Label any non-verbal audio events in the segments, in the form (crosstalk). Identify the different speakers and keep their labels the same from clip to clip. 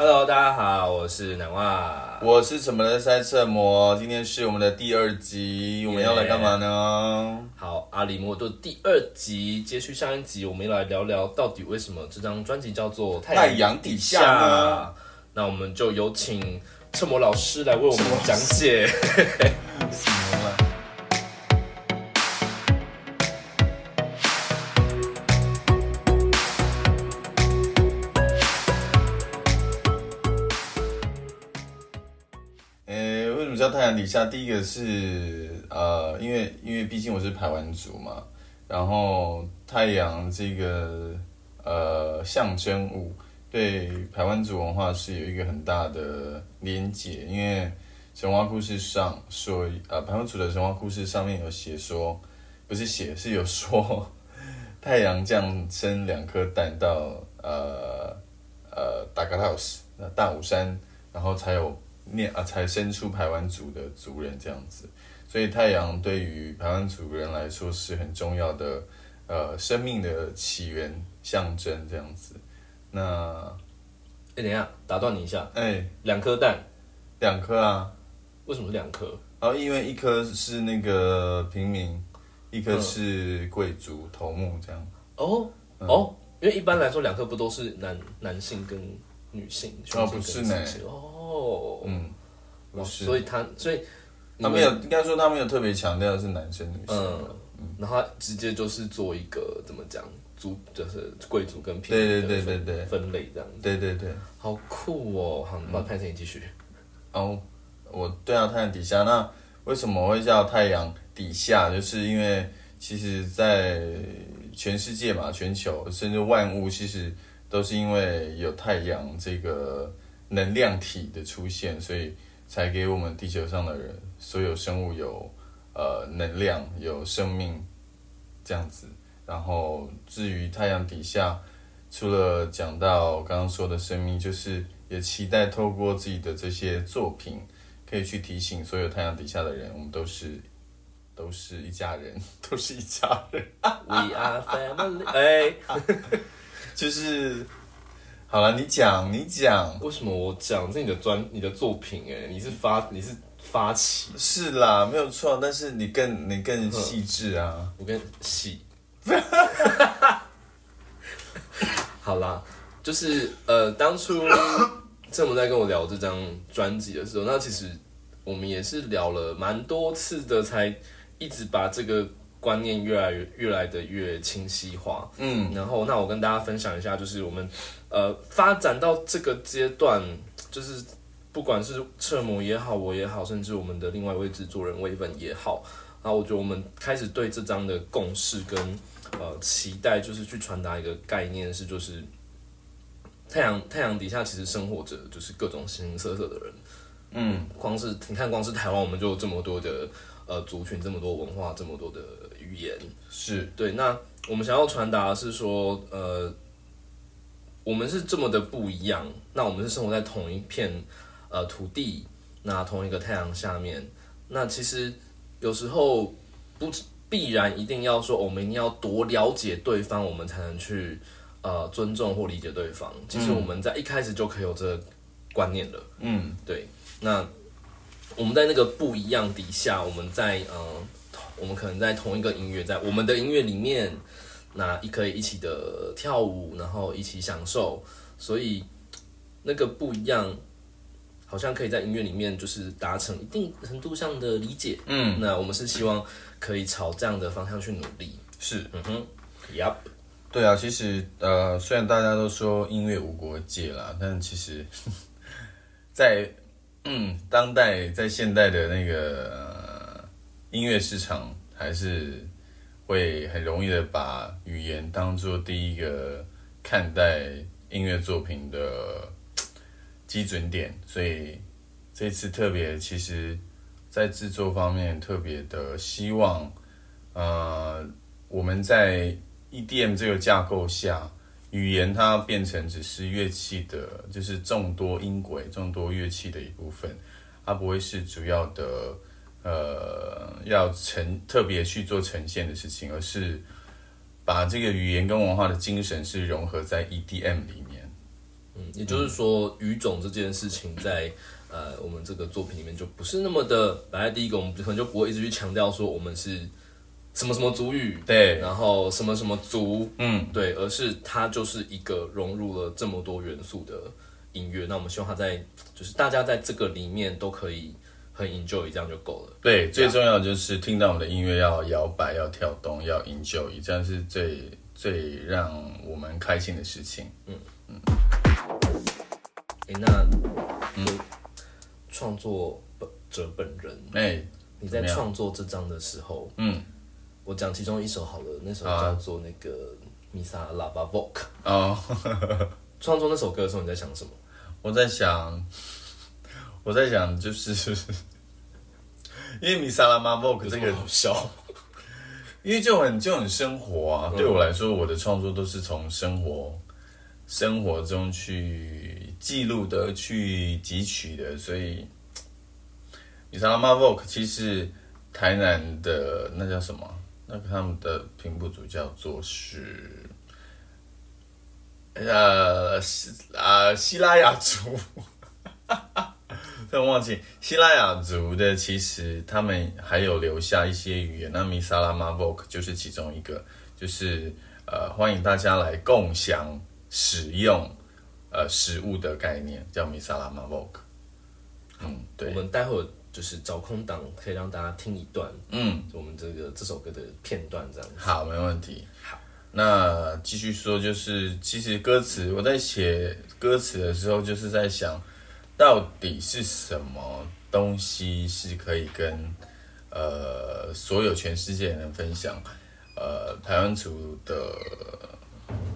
Speaker 1: Hello，大家好，我是南袜。
Speaker 2: 我是什么的塞车魔，今天是我们的第二集，我们要来干嘛呢？
Speaker 1: 好，阿里莫多第二集，接续上一集，我们要来聊聊到底为什么这张专辑叫做《
Speaker 2: 太阳底下呢
Speaker 1: 那我们就有请车魔老师来为我们讲解。(laughs)
Speaker 2: 底下？第一个是呃，因为因为毕竟我是排湾族嘛，然后太阳这个呃象征物对排湾族文化是有一个很大的连结，因为神话故事上说，呃，排湾族的神话故事上面有写说，不是写是有说，太阳降生两颗蛋到呃呃达格拉斯大武山，然后才有念啊才生出排湾族的族人这样子，所以太阳对于排湾族人来说是很重要的呃生命的起源象征这样子。那
Speaker 1: 哎、等一下，打断你一下，
Speaker 2: 哎
Speaker 1: 两颗蛋
Speaker 2: 两颗啊，
Speaker 1: 为什么是两颗？
Speaker 2: 然后因为一颗是那个平民，一颗
Speaker 1: 嗯
Speaker 2: 是贵族头目这样。
Speaker 1: 哦、哦，因为一般来说两颗不都是男男性跟女性？
Speaker 2: 哦不是呢
Speaker 1: 哦，
Speaker 2: 嗯，
Speaker 1: 哇
Speaker 2: 不是
Speaker 1: 所以他所以
Speaker 2: 他没有，应该说他没有特别强调是男生女生。
Speaker 1: 嗯，然后他直接就是做一个怎么讲，族就是贵族跟平
Speaker 2: 对
Speaker 1: 民的分
Speaker 2: 对对对对
Speaker 1: 分类这样子，
Speaker 2: 对对对。
Speaker 1: 好酷哦！好，把潘森你继续。
Speaker 2: 哦，我对啊，太阳底下。那为什么会叫太阳底下？就是因为其实，在全世界嘛，全球甚至万物，其实都是因为有太阳这个能量体的出现，所以才给我们地球上的人所有生物有呃能量、有生命这样子。然后至于太阳底下，除了讲到刚刚说的生命，就是也期待透过自己的这些作品，可以去提醒所有太阳底下的人，我们都是都是一家人，都是一家人。
Speaker 1: We are (laughs) family。哎，
Speaker 2: 就是好了，你讲，你讲，
Speaker 1: 为什么我讲这是你的专你的作品？哎，你是发你是发起，
Speaker 2: 是啦，没有错，但是你更你更细致啊。
Speaker 1: 我更细。(laughs) 好啦，就是呃，当初郑母在跟我聊这张专辑的时候，那其实我们也是聊了蛮多次的，才一直把这个观念越来越越来的越清晰化。
Speaker 2: 嗯，
Speaker 1: 然后，那我跟大家分享一下，就是我们呃发展到这个阶段，就是不管是侧模也好，我也好，甚至我们的另外一位制作人威本也好，啊我觉得我们开始对这张的共识跟呃期待，就是去传达一个概念，是就是太阳太阳底下其实生活着就是各种形形色色的人，嗯，光是你看，光是台湾我们就有这么多的呃族群，这么多文化，这么多的语言，
Speaker 2: 是，
Speaker 1: 对，那我们想要传达的是说，呃，我们是这么的不一样。那我们是生活在同一片呃土地，那同一个太阳下面。那其实有时候不必然一定要说，我们一定要多了解对方，我们才能去呃尊重或理解对方。其实我们在一开始就可以有这个观念了。
Speaker 2: 嗯，
Speaker 1: 对，那我们在那个不一样底下，我们在呃，我们可能在同一个音乐，在我们的音乐里面，那一可以一起的跳舞，然后一起享受，所以那个不一样，好像可以在音乐里面就是达成一定程度上的理解。
Speaker 2: 嗯，
Speaker 1: 那我们是希望可以朝这样的方向去努力。
Speaker 2: 是。
Speaker 1: 嗯哼，Yup，
Speaker 2: 对啊，其实呃，虽然大家都说音乐无国界啦，但其实 (laughs) 在，嗯当代在现代的那个、呃音乐市场，还是会很容易的把语言当做第一个看待音乐作品的基准点，所以这次特别其实，在制作方面特别的希望，呃，我们在 EDM 这个架构下，语言它变成只是乐器的，就是众多音轨、众多乐器的一部分，它不会是主要的，呃，要呈特别去做呈现的事情，而是把这个语言跟文化的精神是融合在 EDM 里面。
Speaker 1: 嗯，也就是说，语种这件事情在呃我们这个作品里面就不是那么的摆在第一个，我们可能就不会一直去强调说我们是什么什么族语，
Speaker 2: 对，
Speaker 1: 然后什么什么族，
Speaker 2: 嗯，
Speaker 1: 对，而是它就是一个融入了这么多元素的音乐。那我们希望它在就是大家在这个里面都可以很 enjoy，这样就够了。
Speaker 2: 对，最重要的就是听到我们的音乐要摇摆、要跳动、要 enjoy，这样是最最让我们开心的事情。
Speaker 1: 诶，那嗯，创作本者本人，
Speaker 2: 哎、
Speaker 1: 你在创作这张的时候，
Speaker 2: 嗯，
Speaker 1: 我讲其中一首好了，那首叫做那个《米萨喇叭 Vogue》。
Speaker 2: 哦，(laughs)
Speaker 1: 创作那首歌的时候，你在想什么？
Speaker 2: 我在想，我在想，就是因为米萨拉马 Vogue 这个
Speaker 1: 好笑，(laughs)
Speaker 2: 因为就很就很生活啊，对我来说，我的创作都是从生活生活中去记录的、去汲取的，所以米萨拉马 Vogue 其实台南的那叫什么？那个他们的平埔族叫做是呃希啊希拉雅族。突然忘记希拉雅族的，其实他们还有留下一些语言。那米萨拉马 Vogue 就是其中一个，就是呃欢迎大家来共享使用呃食物的概念，叫米萨拉马 Vogue。嗯，
Speaker 1: 我
Speaker 2: 对，
Speaker 1: 们待会儿就是找空档，可以让大家听一段
Speaker 2: 嗯，
Speaker 1: 我们这个这首歌的片段，这样子。
Speaker 2: 好，没问题。
Speaker 1: 好，
Speaker 2: 那继续说，就是其实歌词我在写歌词的时候，就是在想，到底是什么东西是可以跟呃所有全世界人分享，呃台湾族的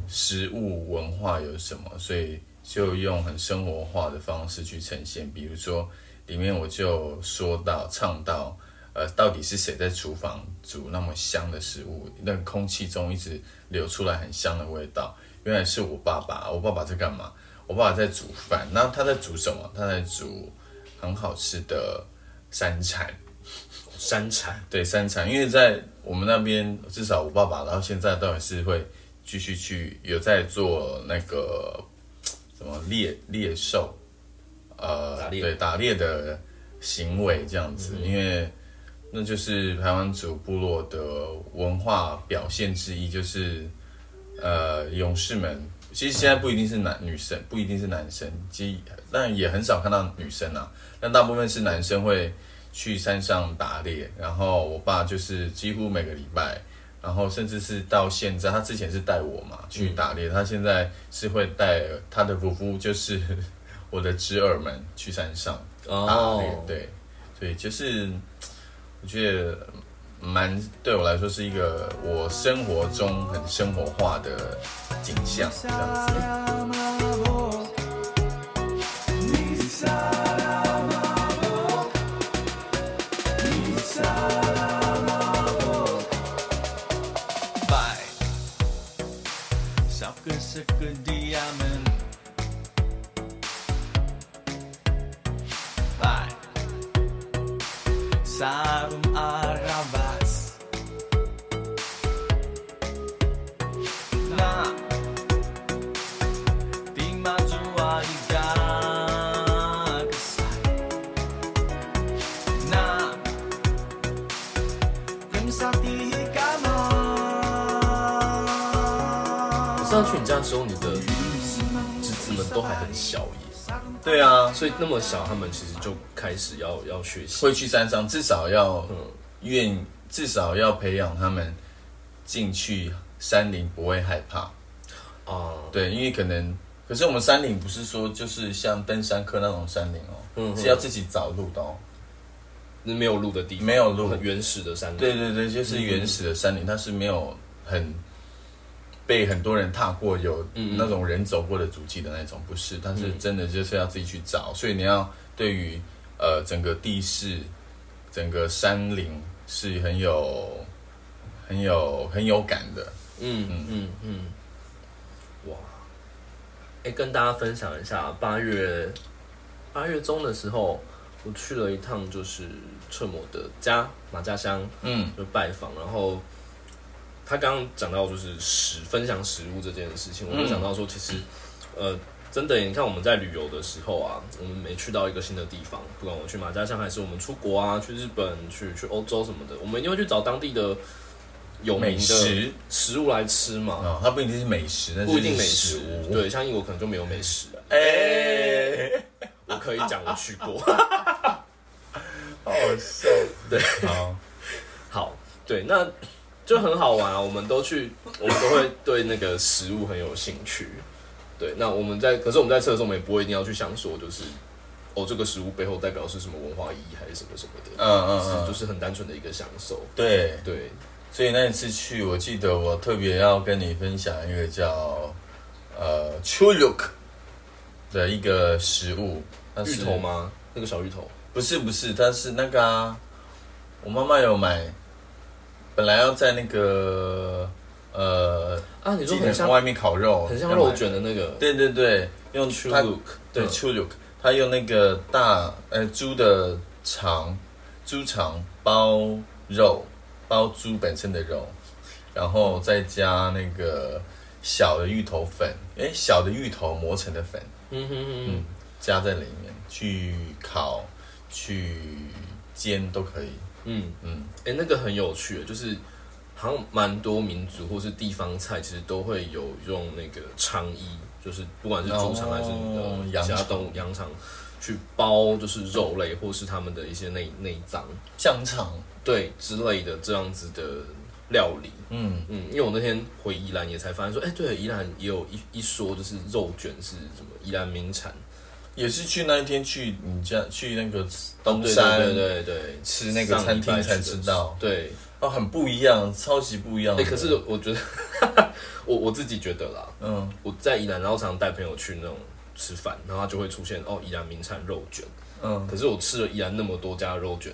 Speaker 2: 食物文化有什么，所以就用很生活化的方式去呈现。比如说，里面我就说到唱到，呃，到底是谁在厨房煮那么香的食物？那空气中一直流出来很香的味道，原来是我爸爸。我爸爸在干嘛？我爸爸在煮饭。那他在煮什么？他在煮很好吃的山产。
Speaker 1: 山产，
Speaker 2: 对山产，因为在我们那边，至少我爸爸到现在都还是会继续去有在做那个什么猎猎兽，呃，
Speaker 1: 打猎
Speaker 2: 对打猎的行为这样子，因为那就是台湾族部落的文化表现之一，就是呃勇士们。其实现在不一定是男女生，不一定是男生，其实但也很少看到女生啊。但大部分是男生会去山上打猎，然后我爸就是几乎每个礼拜，然后甚至是到现在，他之前是带我嘛去打猎，他现在是会带他的夫妇，就是我的侄儿们去山上打猎，
Speaker 1: 哦，
Speaker 2: 对，所以就是我觉得蛮对我来说是一个我生活中很生活化的景象，这样子。
Speaker 3: Bye.
Speaker 1: 时候，你的侄子们都还很小耶，
Speaker 2: 对啊，
Speaker 1: 所以那么小，他们其实就开始要要学习。
Speaker 2: 会去山上，至少要
Speaker 1: 嗯
Speaker 2: 愿，至少要培养他们进去山林不会害怕。
Speaker 1: 啊，
Speaker 2: 对，因为可能，可是我们山林不是说就是像登山客那种山林哦，
Speaker 1: 嗯
Speaker 2: 是要自己找路的哦。
Speaker 1: 那没有路的地方，
Speaker 2: 没有路
Speaker 1: 很原始的山林。
Speaker 2: 对对对，就是原始的山林，它是没有很被很多人踏过，有那种人走过的足迹的那种，不是，但是真的就是要自己去找，所以你要对于呃整个地势、整个山林是很有、很有、很有感的。
Speaker 1: 嗯嗯。嗯嗯，哇！哎，跟大家分享一下，八月八月中的时候，我去了一趟，就是彻某的家马家乡，
Speaker 2: 嗯。
Speaker 1: 就拜访，然后他刚刚讲到就是食分享食物这件事情，我就
Speaker 2: 嗯
Speaker 1: 想到说，其实呃，真的，你看我们在旅游的时候啊，我们每去到一个新的地方，不管我去马家乡还是我们出国啊，去日本、去去欧洲什么的，我们一定会去找当地的有名
Speaker 2: 美
Speaker 1: 的
Speaker 2: 食
Speaker 1: 食物来吃嘛。
Speaker 2: 哦，它不一定是美食，但是
Speaker 1: 不一定美
Speaker 2: 是
Speaker 1: 食，
Speaker 2: 物。
Speaker 1: 对，像英国可能就没有美食。
Speaker 2: 哎，
Speaker 1: 我可以讲我去过。(laughs)
Speaker 2: 好好笑。
Speaker 1: 对，
Speaker 2: 好，
Speaker 1: 好，对，那就很好玩啊。我们都去，我们都会对那个食物很有兴趣。对，那我们在，可是我们在测的时候，我们也不会一定要去想说，就是哦，这个食物背后代表是什么文化意义，还是什么什么的。
Speaker 2: 嗯嗯
Speaker 1: 就是很单纯的一个享受。
Speaker 2: 对，
Speaker 1: 对，
Speaker 2: 所以那一次去，我记得我特别要跟你分享一个叫呃 chuluk 的一个食物，那是
Speaker 1: 芋头？吗？那个小芋头。
Speaker 2: 不是不是，它是那个啊，我妈妈有买，本来要在那个呃，
Speaker 1: 啊，你说很像
Speaker 2: 外面烤肉，
Speaker 1: 很像肉卷的那个。
Speaker 2: 对对对，用
Speaker 1: c h
Speaker 2: 它
Speaker 1: u l u k
Speaker 2: 对 chuluk，它用那个大呃猪的肠，猪肠包肉，包猪本身的肉，然后再加那个小的芋头粉，诶，小的芋头磨成的粉，
Speaker 1: 嗯哼哼。哼，
Speaker 2: 加在里面去烤、去煎都可以。
Speaker 1: 嗯。
Speaker 2: 嗯，
Speaker 1: 哎、那个很有趣，就是好像蛮多民族或是地方菜，其实都会有用那个肠衣，就是不管是猪肠还是你
Speaker 2: 哦
Speaker 1: 的
Speaker 2: 羊肠。
Speaker 1: 其他动物羊肠，去包就是肉类或是他们的一些内内脏，
Speaker 2: 香肠，
Speaker 1: 对之类的这样子的料理。
Speaker 2: 嗯，
Speaker 1: 嗯，因为我那天回宜兰也才发现说，哎、对，宜兰也有一一说，就是肉卷是什么宜兰名产，
Speaker 2: 也是去那一天去你家去那个东山
Speaker 1: 对对对对，
Speaker 2: 吃那个餐厅才知道，
Speaker 1: 对，
Speaker 2: 哦，很不一样，超级不一样
Speaker 1: 哎、
Speaker 2: 的。
Speaker 1: 可是我觉得，(laughs) 我我自己觉得啦，
Speaker 2: 嗯，
Speaker 1: 我在宜兰，然后常常带朋友去那种吃饭，然后就会出现哦，宜兰名产肉卷。
Speaker 2: 嗯，
Speaker 1: 可是我吃了宜兰那么多家肉卷，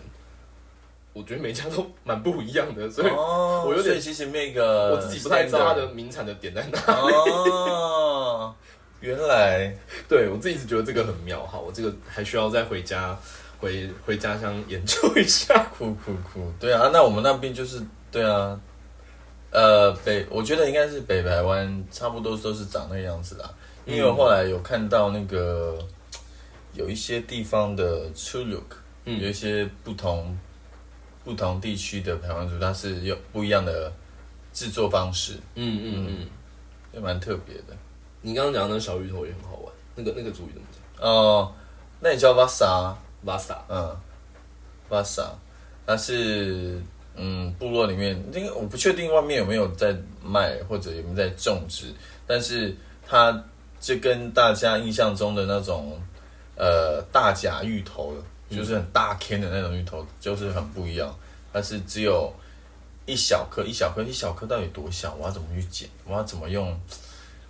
Speaker 1: 我觉得每家都蛮不一样的，所以
Speaker 2: 哦，
Speaker 1: 我有点
Speaker 2: 其实那个
Speaker 1: 我自己不太知道它的名产的点在哪。
Speaker 2: 哦，原来。
Speaker 1: 对我自己一直觉得这个很妙，哈，我这个还需要再回家回回家乡研究一下。
Speaker 2: 哭哭哭，对啊，那我们那边就是对啊，呃，北我觉得应该是北台湾差不多都是长那个样子啦，因为我后来有看到那个有一些地方的 chuluk，、
Speaker 1: 嗯。
Speaker 2: 有一些不同不同地区的台湾族，它是有不一样的制作方式，
Speaker 1: 嗯嗯。嗯，
Speaker 2: 也蛮特别的。
Speaker 1: 你刚刚讲的那个小芋头也很好玩，那个那个主语怎么讲
Speaker 2: 哦、那你叫
Speaker 1: vasa，？Vasa。
Speaker 2: 嗯，vasa，它是嗯部落里面，因为我不确定外面有没有在卖或者有没有在种植，但是它就跟大家印象中的那种呃大甲芋头，就是很大颗的那种芋头，就是很不一样。它是只有一小颗，一小颗，一小颗到底多小？我要怎么去剪？我要怎么用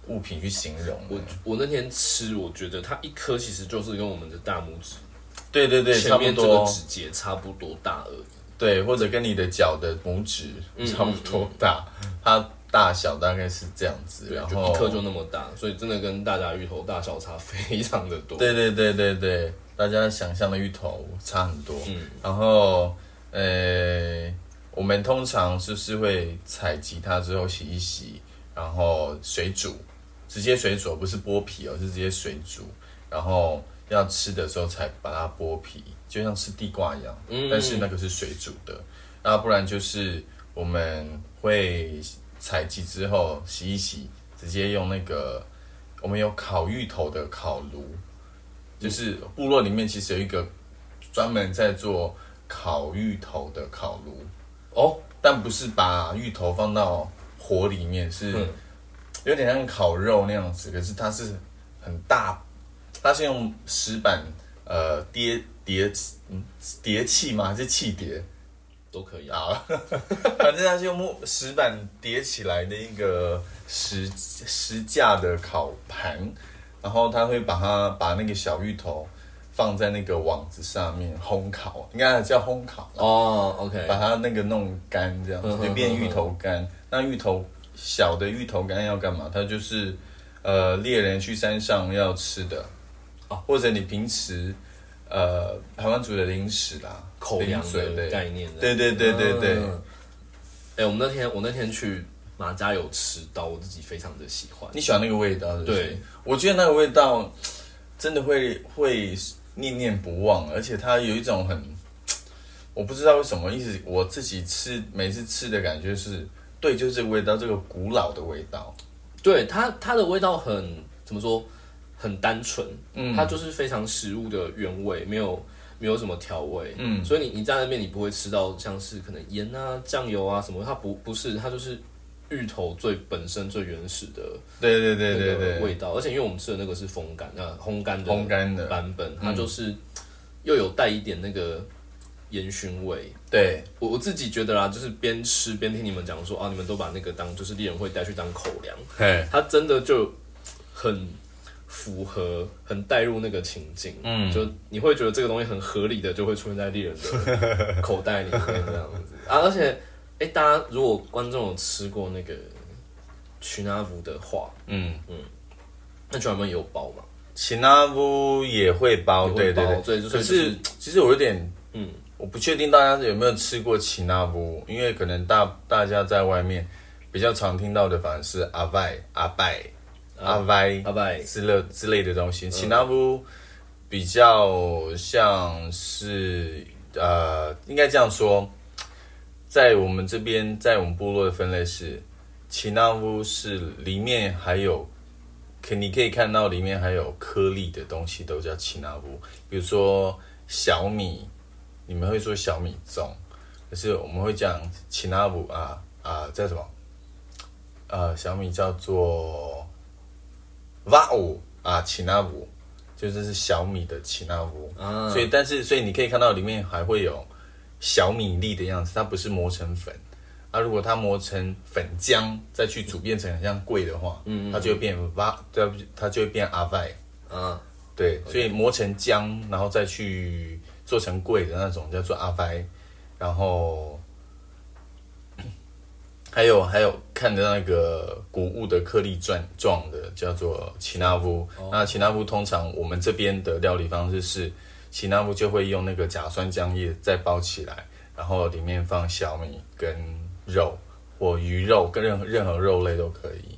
Speaker 2: 物品去形容？
Speaker 1: 我我那天吃，我觉得它一颗其实就是跟我们的大拇指
Speaker 2: 对对对，
Speaker 1: 前面这个。指节差不多大而已。
Speaker 2: 对，或者跟你的脚的拇指
Speaker 1: 嗯
Speaker 2: 差不多大，它大小大概是这样子，然后
Speaker 1: 一颗就那么大，所以真的跟大家芋头大小差非常的多。
Speaker 2: 对对对对对，大家想象的芋头差很多。
Speaker 1: 嗯
Speaker 2: 然后呃，我们通常就是会采集它之后洗一洗，然后水煮，直接水煮，不是剥皮哦，是直接水煮，然后要吃的时候才把它剥皮，就像吃地瓜一样，
Speaker 1: 嗯。
Speaker 2: 但是那个是水煮的，那不然就是我们会采集之后洗一洗，直接用那个我们有烤芋头的烤炉，就是部落里面其实有一个专门在做烤芋头的烤炉，
Speaker 1: 哦，
Speaker 2: 但不是把芋头放到火里面，是
Speaker 1: 嗯
Speaker 2: 有点像烤肉那样子，可是它是很大，它是用石板呃叠叠嗯叠砌吗？还是气叠？
Speaker 1: 都可以啊。
Speaker 2: 啊，(laughs) 反正它是用木石板叠起来的一个石石架的烤盘，然后它会把它把那个小芋头放在那个网子上面烘烤，应该叫烘烤，
Speaker 1: 哦，OK，
Speaker 2: 把它那个弄干，这样就变芋头干。那芋头小的芋头干要干嘛？它就是呃猎人去山上要吃的，
Speaker 1: 哦。
Speaker 2: 或者你平时呃台湾族的零食啦，
Speaker 1: 口粮的概念。
Speaker 2: 对对对对对。
Speaker 1: 嗯。哎、我们那天我那天去马家有吃到，我自己非常的喜欢。
Speaker 2: 你喜欢那个味道是不是
Speaker 1: 对，
Speaker 2: 我觉得那个味道真的会会念念不忘，而且它有一种很，我不知道为什么，一直我自己吃每次吃的感觉是，对，就是这个味道，这个古老的味道。
Speaker 1: 对它它的味道很怎么说，很单纯，
Speaker 2: 嗯。
Speaker 1: 它就是非常食物的原味，没有没有什么调味，
Speaker 2: 嗯。
Speaker 1: 所以你你在那边你不会吃到像是可能盐啊、酱油啊什么，它不不是，它就是芋头最本身最原始的
Speaker 2: 对对对
Speaker 1: 那
Speaker 2: 对对，
Speaker 1: 味道，而且因为我们吃的那个是风干啊烘干的
Speaker 2: 烘干的。
Speaker 1: 版本，它就是又有带一点那个烟熏味。
Speaker 2: 对，
Speaker 1: 我我自己觉得啦，就是边吃边听你们讲说啊，你们都把那个当就是猎人会带去当口粮，
Speaker 2: 嘿，
Speaker 1: 它真的就很符合，很带入那个情境，
Speaker 2: 嗯。
Speaker 1: 就你会觉得这个东西很合理的就会出现在猎人的 (laughs) 口袋里面这样子。啊，而且哎、大家如果观众有吃过那个曲纳福的话，
Speaker 2: 嗯。
Speaker 1: 嗯，那曲纳福也有包嘛，
Speaker 2: 奇纳夫也会包，
Speaker 1: 也会包
Speaker 2: 对对对，
Speaker 1: 对就是
Speaker 2: 可
Speaker 1: 就是
Speaker 2: 其实我有点，
Speaker 1: 嗯，
Speaker 2: 我不确定大家有没有吃过奇纳夫，因为可能大大家在外面比较常听到的反而是阿拜、阿拜、阿拜、
Speaker 1: 阿拜。
Speaker 2: 之类之类的东西。奇纳夫比较像是呃，应该这样说，在我们这边，在我们部落的分类是，奇纳夫是里面还有，可你可以看到里面还有颗粒的东西都叫奇纳夫，比如说小米，你们会说小米粽，可是我们会讲奇纳夫啊啊叫什么？呃，小米叫做哇哦啊奇纳夫，就是是小米的奇纳夫。
Speaker 1: 啊，
Speaker 2: 所以但是所以你可以看到里面还会有小米粒的样子，它不是磨成粉。啊，如果它磨成粉浆，再去煮变成很像桂的话，
Speaker 1: 嗯嗯
Speaker 2: 它就会变哇，对，它就会变阿拜。
Speaker 1: 嗯，
Speaker 2: 对，所以磨成浆，然后再去做成桂的那种叫做阿拜。然后 (coughs) 还有还有看的那个谷物的颗粒状状的叫做奇纳夫。那奇纳夫通常我们这边的料理方式是，奇纳夫就会用那个甲酸浆液再包起来，然后里面放小米跟肉或鱼肉跟任何任何肉类都可以。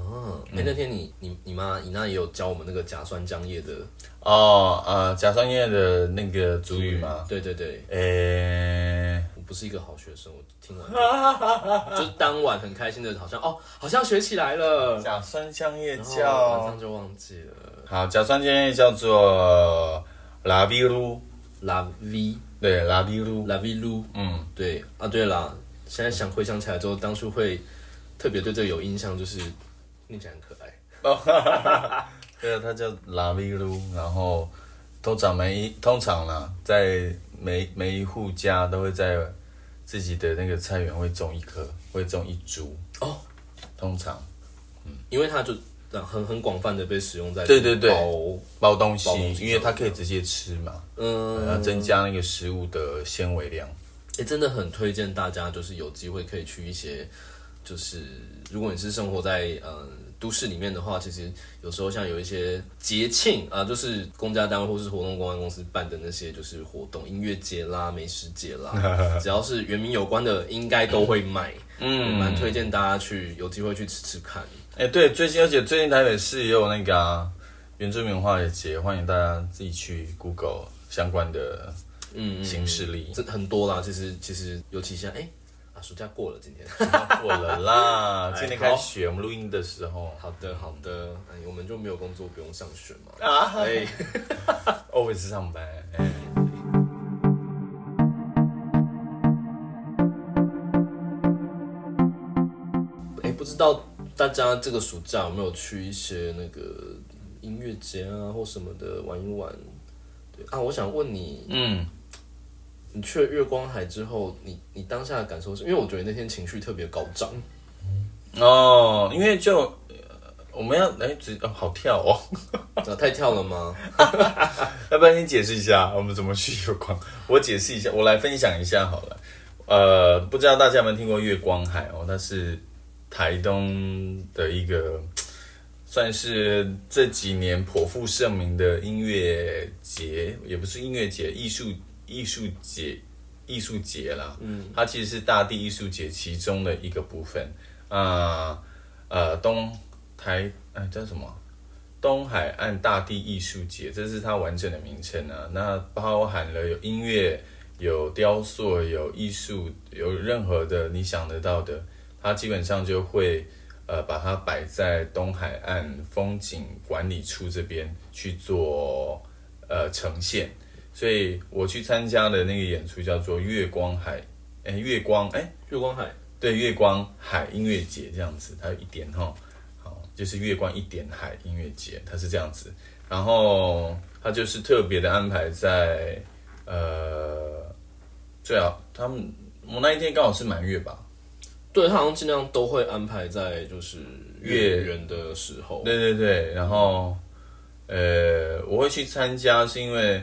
Speaker 1: 哦，哎、那天你你你妈你那也有教我们那个甲酸浆液的
Speaker 2: 哦，呃，甲酸液的那个主语吗？
Speaker 1: 对对对，
Speaker 2: 诶、
Speaker 1: 我不是一个好学生，我听完就 (laughs) 就是当晚很开心的，好像哦，好像学起来了，
Speaker 2: 甲酸浆液
Speaker 1: 然后晚上就忘记了。
Speaker 2: 好，甲酸浆液叫做拉比鲁
Speaker 1: ，La V
Speaker 2: 对，拉比鲁
Speaker 1: ，La V Lu，
Speaker 2: 嗯，
Speaker 1: 对啊，对啦，现在想回想起来之后，当初会特别对这个有印象，就是念起来很可爱。(laughs)
Speaker 2: 对啊，它叫拉比鲁，然后通常每一通常啦，在每每一户家都会在自己的那个菜园会种一棵，会种一株。
Speaker 1: 哦，
Speaker 2: 通常。嗯。
Speaker 1: 因为它就很很广泛的被使用在
Speaker 2: 对对对。
Speaker 1: 包
Speaker 2: 包东西
Speaker 1: 包东，西
Speaker 2: 因为它可以直接吃嘛，
Speaker 1: 嗯，
Speaker 2: 要增加那个食物的纤维量。
Speaker 1: 也、真的很推荐大家，就是有机会可以去一些，就是如果你是生活在呃都市里面的话，其实有时候像有一些节庆啊、就是公家单位或是活动公关公司办的那些就是活动，音乐节啦、美食节啦，(laughs) 只要是原名有关的，应该都会卖。嗯，蛮推荐大家去有机会去吃吃看。
Speaker 2: 哎、对，最近而且最近台北市也有那个、啊、原住民文化节，欢迎大家自己去 Google 相关的
Speaker 1: 嗯，
Speaker 2: 形式力。
Speaker 1: 这很多啦，其实其实尤其现在哎、啊，暑假过了今天。(laughs)
Speaker 2: 过了啦，
Speaker 1: 哎
Speaker 2: 今天开学，我们录音的时候
Speaker 1: 好的好的，哎，我们就没有工作，不用上学嘛。
Speaker 2: 啊
Speaker 1: 哎。(laughs)
Speaker 2: always 上班。哎
Speaker 1: 哎，不知道大家这个暑假有没有去一些那个音乐节啊或什么的玩一玩？对啊，我想问你，
Speaker 2: 嗯，
Speaker 1: 你去了月光海之后，你你当下的感受是？因为我觉得那天情绪特别高涨，
Speaker 2: 哦，因为就呃我们要哎，只哦好跳哦，
Speaker 1: 啊，太跳了吗？(laughs)
Speaker 2: 要不然你解释一下我们怎么去月光？我解释一下，我来分享一下好了。呃，不知道大家有没有听过月光海哦？它是台东的一个，算是这几年颇负盛名的音乐节，也不是音乐节，艺术艺术节艺术节啦。嗯，它其实是大地艺术节其中的一个部分。啊呃东台哎叫什么？东海岸大地艺术节，这是它完整的名称啊。那包含了有音乐、有雕塑、有艺术，有任何的你想得到的，它基本上就会呃把它摆在东海岸风景管理处这边去做呃呈现。所以我去参加的那个演出叫做月光海，哎，月光哎，
Speaker 1: 月光海，
Speaker 2: 对，月光海音乐节这样子，它有一点哈，好，就是月光一点海音乐节，它是这样子。然后它就是特别的安排在呃，最好他们我那一天刚好是满月吧，
Speaker 1: 对他好像尽量都会安排在就是
Speaker 2: 月
Speaker 1: 月圆的时候。
Speaker 2: 对对对，然后呃，我会去参加是因为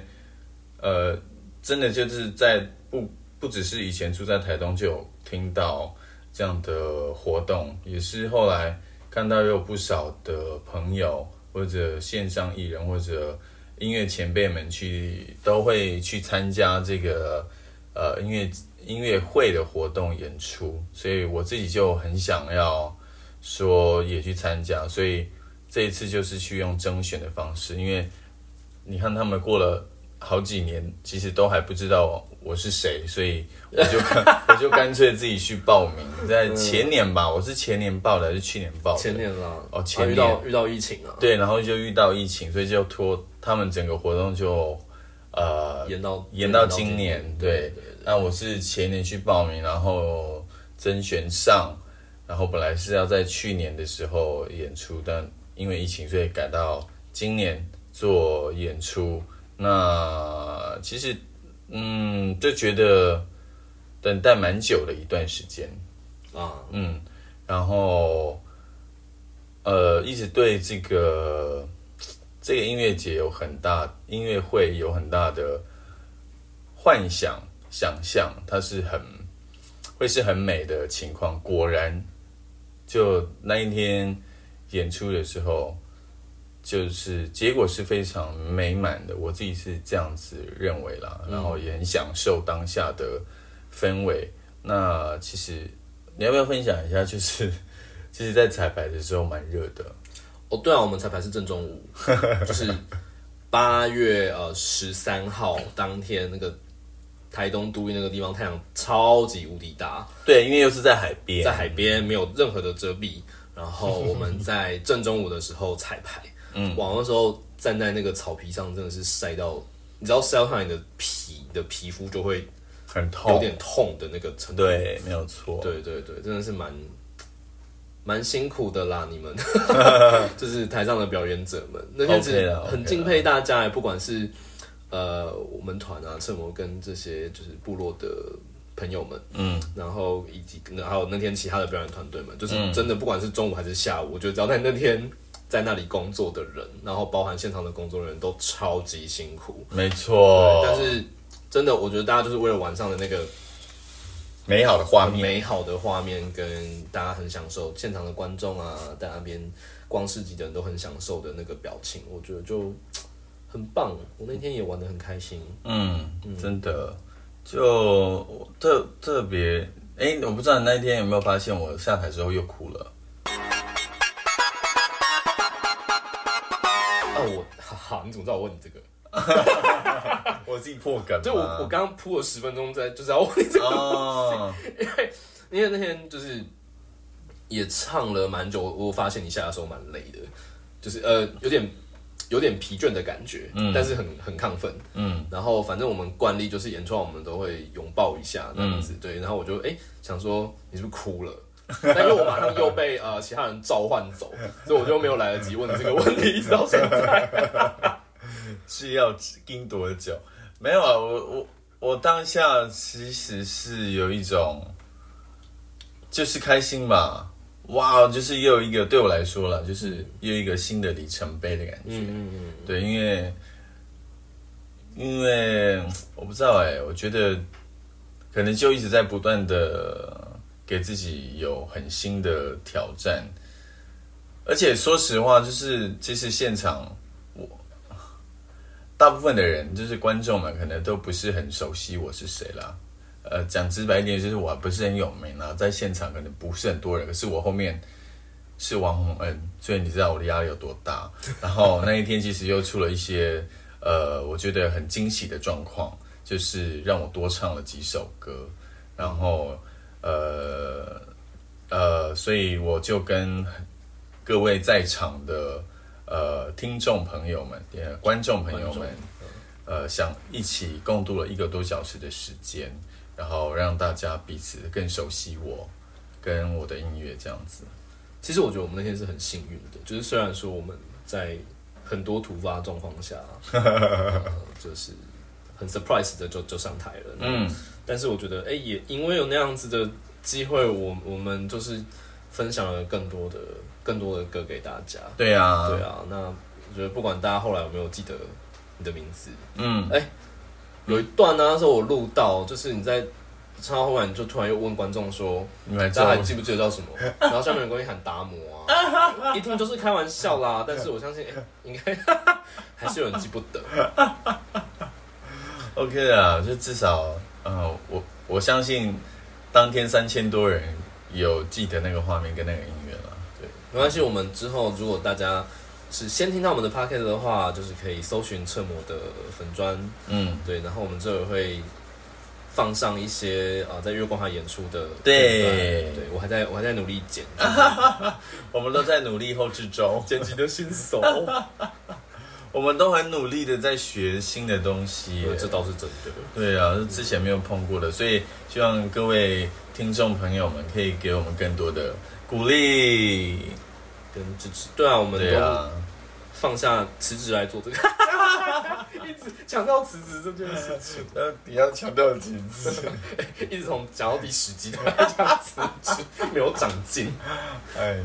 Speaker 2: 呃，真的就是在不不只是以前住在台东就有听到这样的活动，也是后来看到有不少的朋友或者线上艺人或者音乐前辈们去都会去参加这个呃音乐音乐会的活动演出，所以我自己就很想要说也去参加，所以这一次就是去用征选的方式，因为你看他们过了好几年，其实都还不知道我是谁，所以我就干 (laughs) 我就干脆自己去报名，在前年吧，我是前年报的还是去年报的？
Speaker 1: 前年啦，
Speaker 2: 哦前年
Speaker 1: 啊遇到遇到疫情啊，
Speaker 2: 对，然后就遇到疫情，所以就拖他们整个活动就呃
Speaker 1: 延到
Speaker 2: 延到今年，对。那我是前年去报名，然后甄选上，然后本来是要在去年的时候演出，但因为疫情，所以改到今年做演出。那其实，嗯，就觉得等待蛮久的一段时间。
Speaker 1: 啊，
Speaker 2: 嗯，然后呃，一直对这个这个音乐节有很大音乐会有很大的幻想想象，它是很会是很美的情况。果然，就那一天演出的时候，就是结果是非常美满的，我自己是这样子认为啦，然后也很享受当下的氛围。那其实你要不要分享一下？就是其实，在彩排的时候蛮热的，
Speaker 1: 哦，对啊，我们彩排是正中午，(laughs) 就是八月呃十三号当天那个台东都邑那个地方太阳超级无敌大，
Speaker 2: 对，因为又是在海边，
Speaker 1: 在海边没有任何的遮蔽，然后我们在正中午的时候彩排，嗯，哇，那时候站在那个草皮上真的是晒到，你知道晒到你的皮，你的皮肤就会
Speaker 2: 很痛，
Speaker 1: 有点痛的那个程度，
Speaker 2: 对，没有错，
Speaker 1: 对对对，真的是蛮蛮辛苦的啦，你们。(laughs) 就是台上的表演者们，那天是很敬佩大家，不管是呃我们团啊，侧模跟这些就是部落的朋友们，
Speaker 2: 嗯，
Speaker 1: 然后以及还有那天其他的表演团队们，就是真的不管是中午还是下午，我觉得只要在那天在那里工作的人，然后包含现场的工作人员都超级辛苦，
Speaker 2: 没错，
Speaker 1: 但是真的我觉得大家就是为了晚上的那个
Speaker 2: 美好的画面，
Speaker 1: 美好的画面跟大家很享受，现场的观众啊，在那边光市集的人都很享受的那个表情，我觉得就很棒。我那天也玩的很开心。
Speaker 2: 嗯，真的，就特特别，哎，我不知道你那一天有没有发现，我下台之后又哭了。
Speaker 1: 我哈哈，你怎么知道我问你这个？(laughs)
Speaker 2: 我自己破梗吗，
Speaker 1: 就我我刚刚铺了十分钟在就是要问你这个，
Speaker 2: 哦，
Speaker 1: 因为那天就是也唱了蛮久，我发现你下的时候蛮累的，就是呃有点有点疲倦的感觉，嗯，但是很很亢奋，
Speaker 2: 嗯，
Speaker 1: 然后反正我们惯例就是演出完我们都会拥抱一下那样子，对，然后我就哎、想说你是不是哭了？但因为我马上又被呃其他人召唤走，所以我就没有来得及问你这个问题，一直到现在。(laughs)
Speaker 2: 是要盯多久？没有啊，我我我当下其实是有一种，就是开心吧，哇，就是又有一个对我来说了，就是又一个新的里程碑的感觉。
Speaker 1: 嗯嗯嗯，
Speaker 2: 对，因为因为我不知道哎、我觉得可能就一直在不断的给自己有很新的挑战，而且说实话，就是其实现场我大部分的人就是观众们可能都不是很熟悉我是谁啦。呃，讲直白一点，就是我不是很有名啊，在现场可能不是很多人，可是我后面是王洪恩，所以你知道我的压力有多大。(laughs) 然后那一天其实又出了一些呃，我觉得很惊喜的状况，就是让我多唱了几首歌，然后呃呃，所以我就跟各位在场的呃听众朋友们、呃观众朋友们，呃，想一起共度了一个多小时的时间，然后让大家彼此更熟悉我跟我的音乐这样子。
Speaker 1: 其实我觉得我们那天是很幸运的，就是虽然说我们在很多突发状况下，(laughs) 呃就是很 surprise 的就就上台了，
Speaker 2: 嗯，
Speaker 1: 但是我觉得，哎、也因为有那样子的机会，我我们就是分享了更多的更多的歌给大家。
Speaker 2: 对啊，
Speaker 1: 对啊，那我觉得不管大家后来有没有记得你的名字，
Speaker 2: 嗯，哎
Speaker 1: 有一段呢，那时候我录到，就是你在唱到后来，你就突然又问观众说，
Speaker 2: 你们
Speaker 1: 大家还记不记得叫什么？然后下面有人跟你喊达摩啊，(laughs) 一听就是开玩笑啦。但是我相信，哎、应该 (laughs) 还是有人记不得。(laughs)
Speaker 2: OK 啊，就至少，呃，我我相信当天三千多人有记得那个画面跟那个音乐了。
Speaker 1: 对，没关系，我们之后如果大家是先听到我们的 p o c k e t 的话，就是可以搜寻侧模的粉砖，
Speaker 2: 嗯，
Speaker 1: 对，然后我们这会放上一些啊、在月光海演出的
Speaker 2: 对。
Speaker 1: 对我还在我还在努力剪 (laughs)
Speaker 2: 我们都在努力后之中，
Speaker 1: 剪辑的新手，(laughs)
Speaker 2: 我们都很努力的在学新的东西
Speaker 1: 这倒是真的。
Speaker 2: 对啊，是之前没有碰过的，所以希望各位听众朋友们可以给我们更多的鼓励。
Speaker 1: 跟支持，对啊，我们都
Speaker 2: 对啊，
Speaker 1: 放下辞职来做这个，(laughs) 一直强调辞职这件事情，(laughs)
Speaker 2: 呃，你要强调几次？(laughs)
Speaker 1: 一直从讲到第十集都在讲辞职，没有长进，
Speaker 2: 哎呦，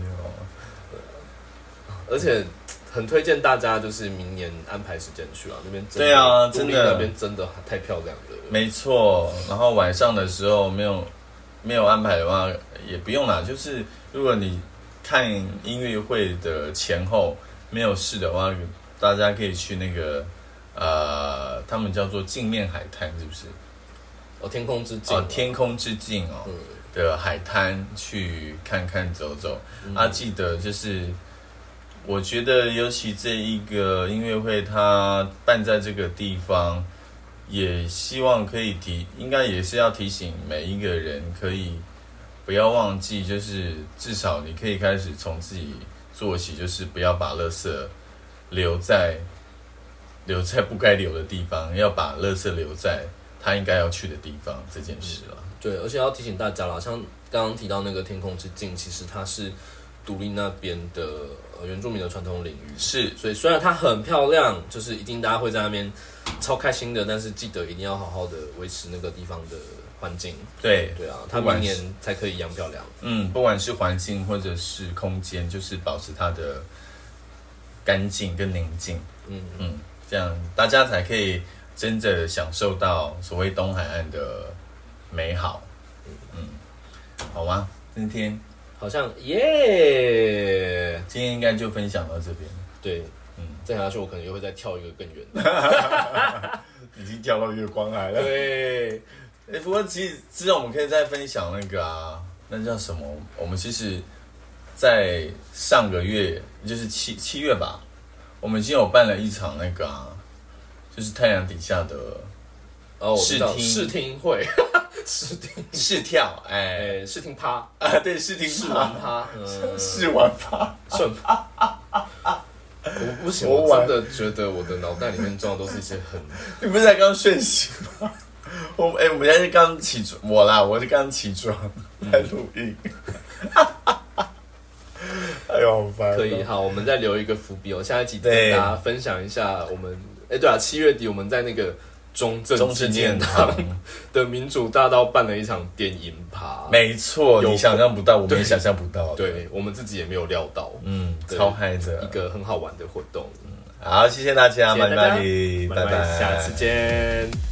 Speaker 1: 而且很推荐大家就是明年安排时间去啊，那边
Speaker 2: 对啊真的
Speaker 1: 那边真的太漂亮了，
Speaker 2: 没错。然后晚上的时候没有没有安排的话，也不用啦。就是如果你看音乐会的前后没有事的话，大家可以去那个呃，他们叫做镜面海滩，是不是？
Speaker 1: 哦，天空之镜
Speaker 2: 哦，天空之镜哦。
Speaker 1: 嗯
Speaker 2: 的海滩去看看走走。啊，记得就是，我觉得尤其这一个音乐会，它办在这个地方，也希望可以提，应该也是要提醒每一个人，可以不要忘记，就是至少你可以开始从自己做起，就是不要把垃圾留在留在不该留的地方，要把垃圾留在他应该要去的地方这件事了。
Speaker 1: 对，而且要提醒大家啦，像刚刚提到那个天空之镜，其实它是独立那边的呃原住民的传统领域，
Speaker 2: 是
Speaker 1: 所以虽然它很漂亮，就是一定大家会在那边超开心的，但是记得一定要好好的维持那个地方的环境。
Speaker 2: 对，
Speaker 1: 对啊，它明年才可以一样漂亮。
Speaker 2: 嗯，不管是环境或者是空间，就是保持它的干净跟宁静，
Speaker 1: 嗯，
Speaker 2: 嗯，这样大家才可以真的享受到所谓东海岸的美好。嗯，好吗？今天
Speaker 1: 好像耶，
Speaker 2: 今天应该就分享到这边，
Speaker 1: 对，
Speaker 2: 嗯。
Speaker 1: 嗯，再下去我可能又会再跳一个更远的。(laughs)
Speaker 2: 已经跳到月光海了。
Speaker 1: 对，
Speaker 2: 哎、不过其实之后我们可以再分享那个啊，那叫什么？我们其实，在上个月，就是七七月吧，我们已经有办了一场那个啊，就是太阳底下的
Speaker 1: 哦，我知道
Speaker 2: 试听。
Speaker 1: 试听会，试听，
Speaker 2: 试跳，哎、
Speaker 1: 哎，试听趴，
Speaker 2: 啊，对，试听
Speaker 1: 试玩趴，嗯，
Speaker 2: 试玩趴，
Speaker 1: 顺趴。我不行，
Speaker 2: 我
Speaker 1: 真的觉得我的脑袋里面装的都是一些很
Speaker 2: 你不是才刚睡醒吗？(laughs) 我哎、我们现在是刚起床，我啦，我是刚起床在录音。(laughs) 哎呦，好烦哦！
Speaker 1: 可以好，我们再留一个伏笔我。下一集跟大家分享一下我们，哎，对啊，七月底我们在那个中正纪
Speaker 2: 念
Speaker 1: 念堂
Speaker 2: 堂，(laughs)
Speaker 1: 的民主大道办了一场电影趴，
Speaker 2: 没错，你想象不到，我们也想象不到。，
Speaker 1: 对我们自己也没有料到，
Speaker 2: 嗯，超嗨的
Speaker 1: 一。个很好玩的活动。
Speaker 2: 好，谢谢大家，
Speaker 1: 谢谢大家
Speaker 2: 拜拜，
Speaker 1: 拜拜，下次见。